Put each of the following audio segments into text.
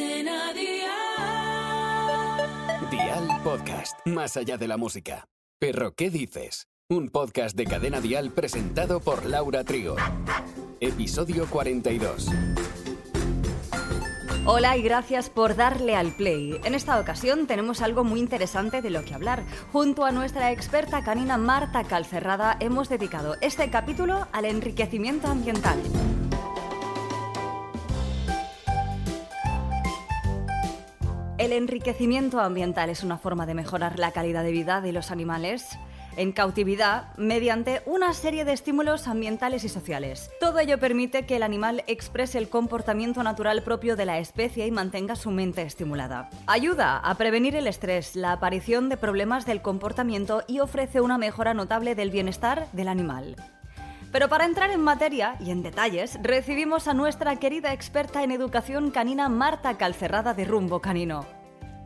Cadena Dial. Dial Podcast, más allá de la música. Pero ¿qué dices? Un podcast de Cadena Dial presentado por Laura Trigo. Episodio 42. Hola y gracias por darle al play. En esta ocasión tenemos algo muy interesante de lo que hablar. Junto a nuestra experta canina Marta Calcerrada hemos dedicado este capítulo al enriquecimiento ambiental. El enriquecimiento ambiental es una forma de mejorar la calidad de vida de los animales en cautividad mediante una serie de estímulos ambientales y sociales. Todo ello permite que el animal exprese el comportamiento natural propio de la especie y mantenga su mente estimulada. Ayuda a prevenir el estrés, la aparición de problemas del comportamiento y ofrece una mejora notable del bienestar del animal. Pero para entrar en materia y en detalles, recibimos a nuestra querida experta en educación canina Marta Calcerrada de Rumbo Canino.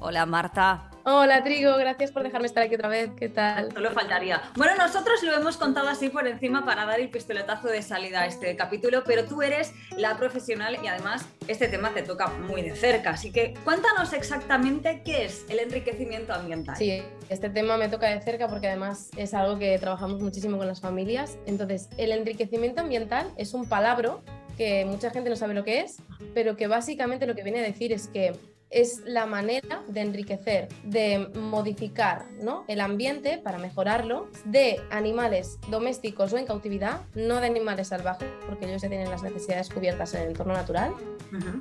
Hola Marta. Hola Trigo, gracias por dejarme estar aquí otra vez. ¿Qué tal? Solo faltaría. Bueno, nosotros lo hemos contado así por encima para dar el pistoletazo de salida a este capítulo, pero tú eres la profesional y además este tema te toca muy de cerca. Así que cuéntanos exactamente qué es el enriquecimiento ambiental. Sí, este tema me toca de cerca porque además es algo que trabajamos muchísimo con las familias. Entonces, el enriquecimiento ambiental es un palabra que mucha gente no sabe lo que es, pero que básicamente lo que viene a decir es que es la manera de enriquecer, de modificar ¿no? el ambiente para mejorarlo de animales domésticos o en cautividad, no de animales salvajes, porque ellos ya tienen las necesidades cubiertas en el entorno natural.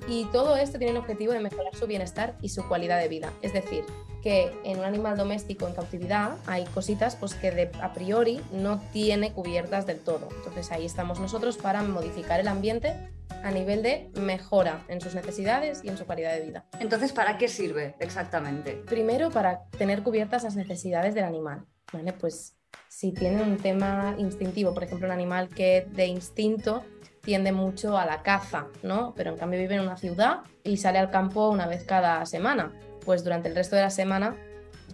Y todo esto tiene el objetivo de mejorar su bienestar y su calidad de vida. Es decir, que en un animal doméstico en cautividad hay cositas pues, que de, a priori no tiene cubiertas del todo. Entonces ahí estamos nosotros para modificar el ambiente a nivel de mejora en sus necesidades y en su calidad de vida. Entonces, ¿para qué sirve exactamente? Primero, para tener cubiertas las necesidades del animal. ¿vale? Pues si tiene un tema instintivo, por ejemplo, un animal que de instinto tiende mucho a la caza, ¿no? Pero en cambio vive en una ciudad y sale al campo una vez cada semana. Pues durante el resto de la semana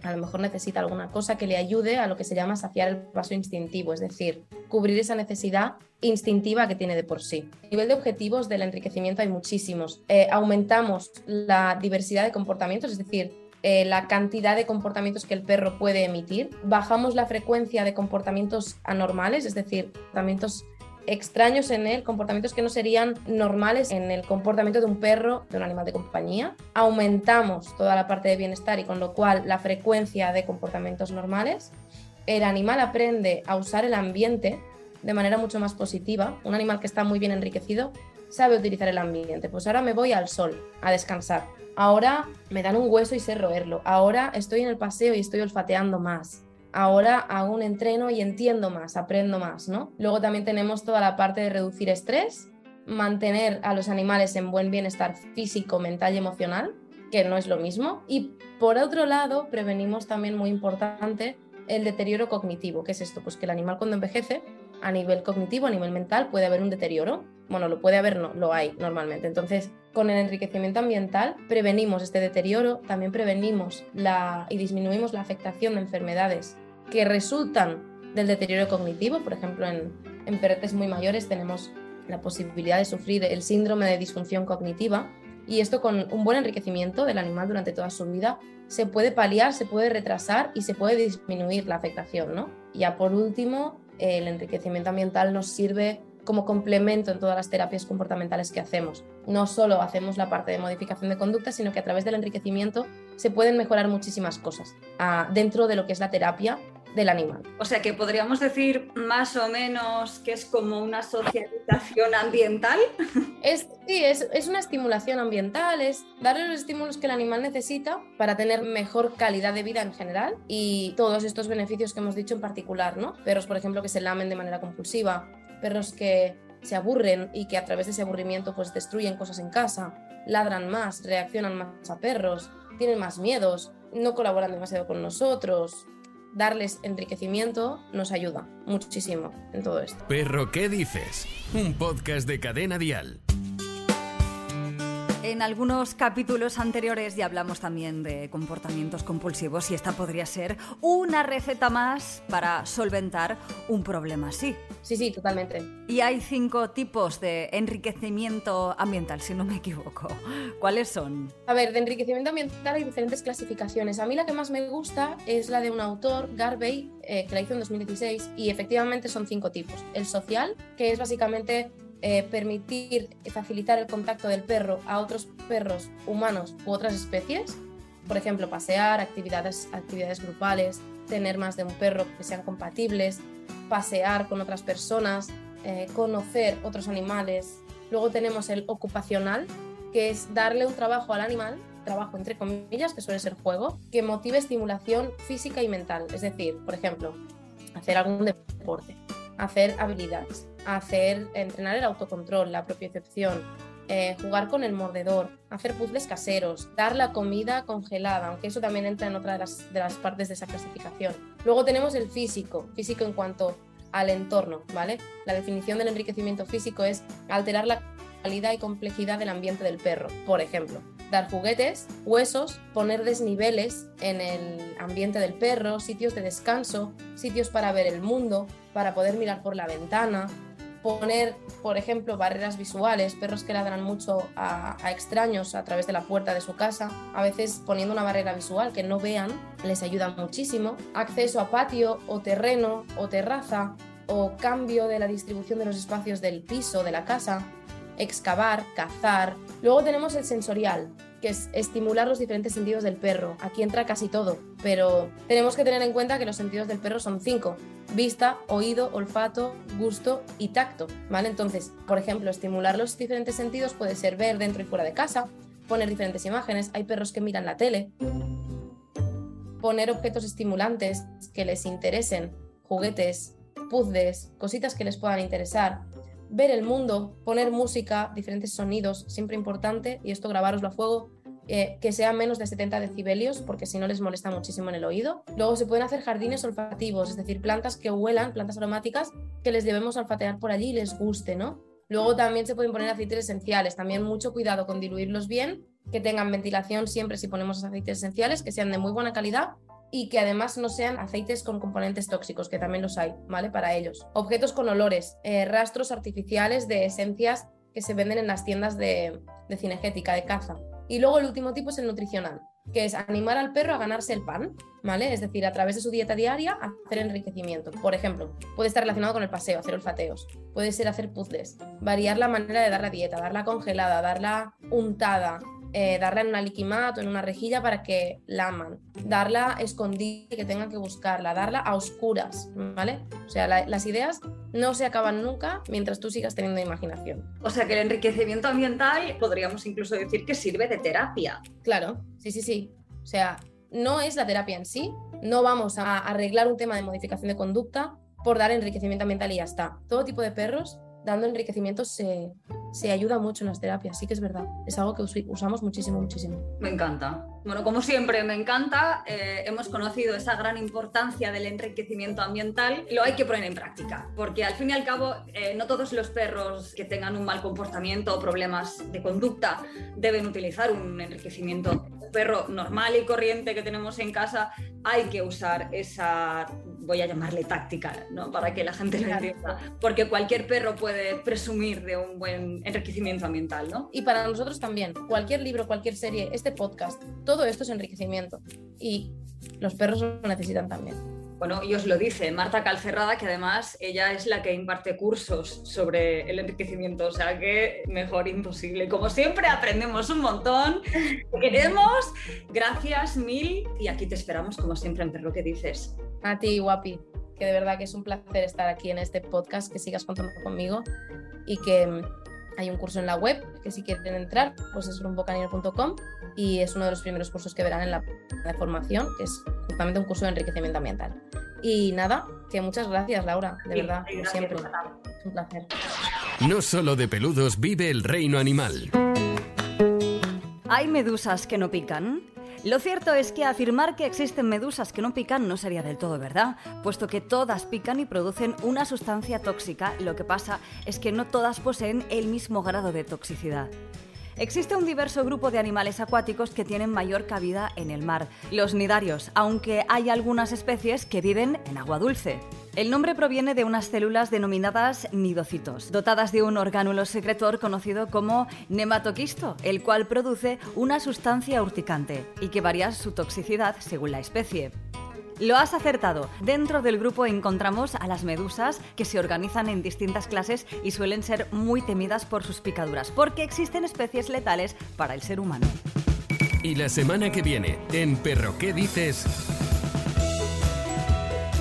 a lo mejor necesita alguna cosa que le ayude a lo que se llama saciar el paso instintivo, es decir, cubrir esa necesidad instintiva que tiene de por sí. A nivel de objetivos del enriquecimiento hay muchísimos. Eh, aumentamos la diversidad de comportamientos, es decir, eh, la cantidad de comportamientos que el perro puede emitir. Bajamos la frecuencia de comportamientos anormales, es decir, comportamientos extraños en él, comportamientos que no serían normales en el comportamiento de un perro, de un animal de compañía. Aumentamos toda la parte de bienestar y con lo cual la frecuencia de comportamientos normales. El animal aprende a usar el ambiente de manera mucho más positiva. Un animal que está muy bien enriquecido sabe utilizar el ambiente. Pues ahora me voy al sol a descansar. Ahora me dan un hueso y sé roerlo. Ahora estoy en el paseo y estoy olfateando más ahora hago un entreno y entiendo más, aprendo más, ¿no? Luego también tenemos toda la parte de reducir estrés, mantener a los animales en buen bienestar físico, mental y emocional, que no es lo mismo. Y por otro lado, prevenimos también muy importante el deterioro cognitivo. ¿Qué es esto? Pues que el animal cuando envejece, a nivel cognitivo, a nivel mental, puede haber un deterioro. Bueno, lo puede haber, no, lo hay normalmente. Entonces, con el enriquecimiento ambiental prevenimos este deterioro, también prevenimos la, y disminuimos la afectación de enfermedades que resultan del deterioro cognitivo. Por ejemplo, en, en perretes muy mayores tenemos la posibilidad de sufrir el síndrome de disfunción cognitiva y esto con un buen enriquecimiento del animal durante toda su vida se puede paliar, se puede retrasar y se puede disminuir la afectación. ¿no? Ya por último, el enriquecimiento ambiental nos sirve como complemento en todas las terapias comportamentales que hacemos. No solo hacemos la parte de modificación de conducta, sino que a través del enriquecimiento se pueden mejorar muchísimas cosas ah, dentro de lo que es la terapia del animal. O sea que podríamos decir más o menos que es como una socialización ambiental. Es, sí, es, es, una estimulación ambiental, es darle los estímulos que el animal necesita para tener mejor calidad de vida en general y todos estos beneficios que hemos dicho en particular, ¿no? Perros, por ejemplo, que se lamen de manera compulsiva, perros que se aburren y que a través de ese aburrimiento pues destruyen cosas en casa, ladran más, reaccionan más a perros, tienen más miedos, no colaboran demasiado con nosotros, darles enriquecimiento nos ayuda muchísimo en todo esto. Perro, ¿qué dices? Un podcast de cadena dial. En algunos capítulos anteriores ya hablamos también de comportamientos compulsivos y esta podría ser una receta más para solventar un problema así. Sí, sí, totalmente. Y hay cinco tipos de enriquecimiento ambiental, si no me equivoco. ¿Cuáles son? A ver, de enriquecimiento ambiental hay diferentes clasificaciones. A mí la que más me gusta es la de un autor, Garvey, eh, que la hizo en 2016, y efectivamente son cinco tipos. El social, que es básicamente eh, permitir facilitar el contacto del perro a otros perros humanos u otras especies, por ejemplo, pasear, actividades, actividades grupales, tener más de un perro que sean compatibles, pasear con otras personas, eh, conocer otros animales. Luego tenemos el ocupacional, que es darle un trabajo al animal, trabajo entre comillas, que suele ser juego, que motive estimulación física y mental. Es decir, por ejemplo, hacer algún deporte, hacer habilidades, hacer, entrenar el autocontrol, la propiocepción, eh, jugar con el mordedor, hacer puzzles caseros, dar la comida congelada, aunque eso también entra en otra de las, de las partes de esa clasificación. Luego tenemos el físico, físico en cuanto al entorno, ¿vale? La definición del enriquecimiento físico es alterar la calidad y complejidad del ambiente del perro. Por ejemplo, dar juguetes, huesos, poner desniveles en el ambiente del perro, sitios de descanso, sitios para ver el mundo, para poder mirar por la ventana, poner, por ejemplo, barreras visuales, perros que ladran mucho a, extraños a través de la puerta de su casa, a veces poniendo una barrera visual que no vean, les ayuda muchísimo. Acceso a patio o terreno o terraza o cambio de la distribución de los espacios del piso, de la casa, excavar, cazar. Luego tenemos el sensorial, que es estimular los diferentes sentidos del perro. Aquí entra casi todo, pero tenemos que tener en cuenta que los sentidos del perro son cinco. Vista, oído, olfato, gusto y tacto, ¿vale? Entonces, por ejemplo, estimular los diferentes sentidos puede ser ver dentro y fuera de casa, poner diferentes imágenes, hay perros que miran la tele, poner objetos estimulantes que les interesen, juguetes, puzzles, cositas que les puedan interesar, ver el mundo, poner música, diferentes sonidos, siempre importante, y esto grabaroslo a fuego, eh, que sea menos de 70 decibelios, porque si no les molesta muchísimo en el oído. Luego se pueden hacer jardines olfativos, es decir, plantas que huelan, plantas aromáticas, que les debemos olfatear por allí y les guste, ¿no? Luego también se pueden poner aceites esenciales, también mucho cuidado con diluirlos bien, que tengan ventilación siempre si ponemos aceites esenciales, que sean de muy buena calidad y que además no sean aceites con componentes tóxicos, que también los hay, ¿vale? Para ellos. Objetos con olores, eh, rastros artificiales de esencias que se venden en las tiendas de, de cinegética, de caza. Y luego el último tipo es el nutricional, que es animar al perro a ganarse el pan, ¿vale? Es decir, a través de su dieta diaria hacer enriquecimiento. Por ejemplo, puede estar relacionado con el paseo, hacer olfateos, puede ser hacer puzzles, variar la manera de dar la dieta, darla congelada, darla untada, eh, darla en una liquimat o en una rejilla para que la aman, darla escondida, que tengan que buscarla, darla a oscuras, ¿vale? O sea, las ideas no se acaban nunca mientras tú sigas teniendo imaginación. O sea, que el enriquecimiento ambiental podríamos incluso decir que sirve de terapia. Claro, sí, sí, sí. O sea, no es la terapia en sí, no vamos a arreglar un tema de modificación de conducta por dar enriquecimiento ambiental y ya está. Todo tipo de perros dando enriquecimiento se, se ayuda mucho en las terapias, sí que es verdad. Es algo que usamos muchísimo, muchísimo. Me encanta. Bueno, como siempre, me encanta. Eh, hemos conocido esa gran importancia del enriquecimiento ambiental. Lo hay que poner en práctica, porque al fin y al cabo, eh, no todos los perros que tengan un mal comportamiento o problemas de conducta deben utilizar un enriquecimiento. Un perro normal y corriente que tenemos en casa, hay que usar esa, voy a llamarle táctica, ¿no? para que la gente lo entienda. Porque cualquier perro puede presumir de un buen enriquecimiento ambiental, ¿no? Y para nosotros también, cualquier libro, cualquier serie, este podcast, todo esto es enriquecimiento y los perros lo necesitan también. Bueno, y os lo dice Marta Calcerrada, que además ella es la que imparte cursos sobre el enriquecimiento, o sea que mejor imposible. Como siempre, aprendemos un montón, queremos, gracias mil, y aquí te esperamos como siempre en Perro que dices. A ti, guapi, que de verdad que es un placer estar aquí en este podcast, que sigas contando conmigo y que hay un curso en la web que si quieren entrar, pues es rumbocanino.com y es uno de los primeros cursos que verán en la, formación, que es justamente un curso de enriquecimiento ambiental. Y nada, que muchas gracias Laura, de verdad, como siempre. Es un placer. No solo de peludos vive el reino animal. ¿Hay medusas que no pican? Lo cierto es que afirmar que existen medusas que no pican no sería del todo verdad, puesto que todas pican y producen una sustancia tóxica, lo que pasa es que no todas poseen el mismo grado de toxicidad. Existe un diverso grupo de animales acuáticos que tienen mayor cabida en el mar, los nidarios, aunque hay algunas especies que viven en agua dulce. El nombre proviene de unas células denominadas nidocitos, dotadas de un orgánulo secretor conocido como nematoquisto, el cual produce una sustancia urticante y que varía su toxicidad según la especie. Lo has acertado. Dentro del grupo encontramos a las medusas que se organizan en distintas clases y suelen ser muy temidas por sus picaduras, porque existen especies letales para el ser humano. Y la semana que viene, en Perro, ¿qué dices?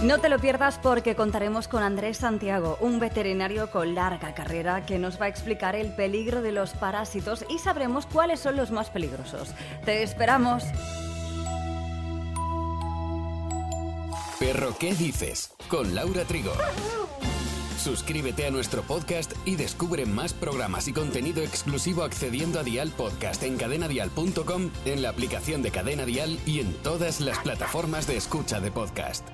No te lo pierdas porque contaremos con Andrés Santiago, un veterinario con larga carrera que nos va a explicar el peligro de los parásitos y sabremos cuáles son los más peligrosos. ¡Te esperamos! Perro, ¿qué dices? Con Laura Trigo. Suscríbete a nuestro podcast y descubre más programas y contenido exclusivo accediendo a Dial Podcast en cadenadial.com, en la aplicación de Cadena Dial y en todas las plataformas de escucha de podcast.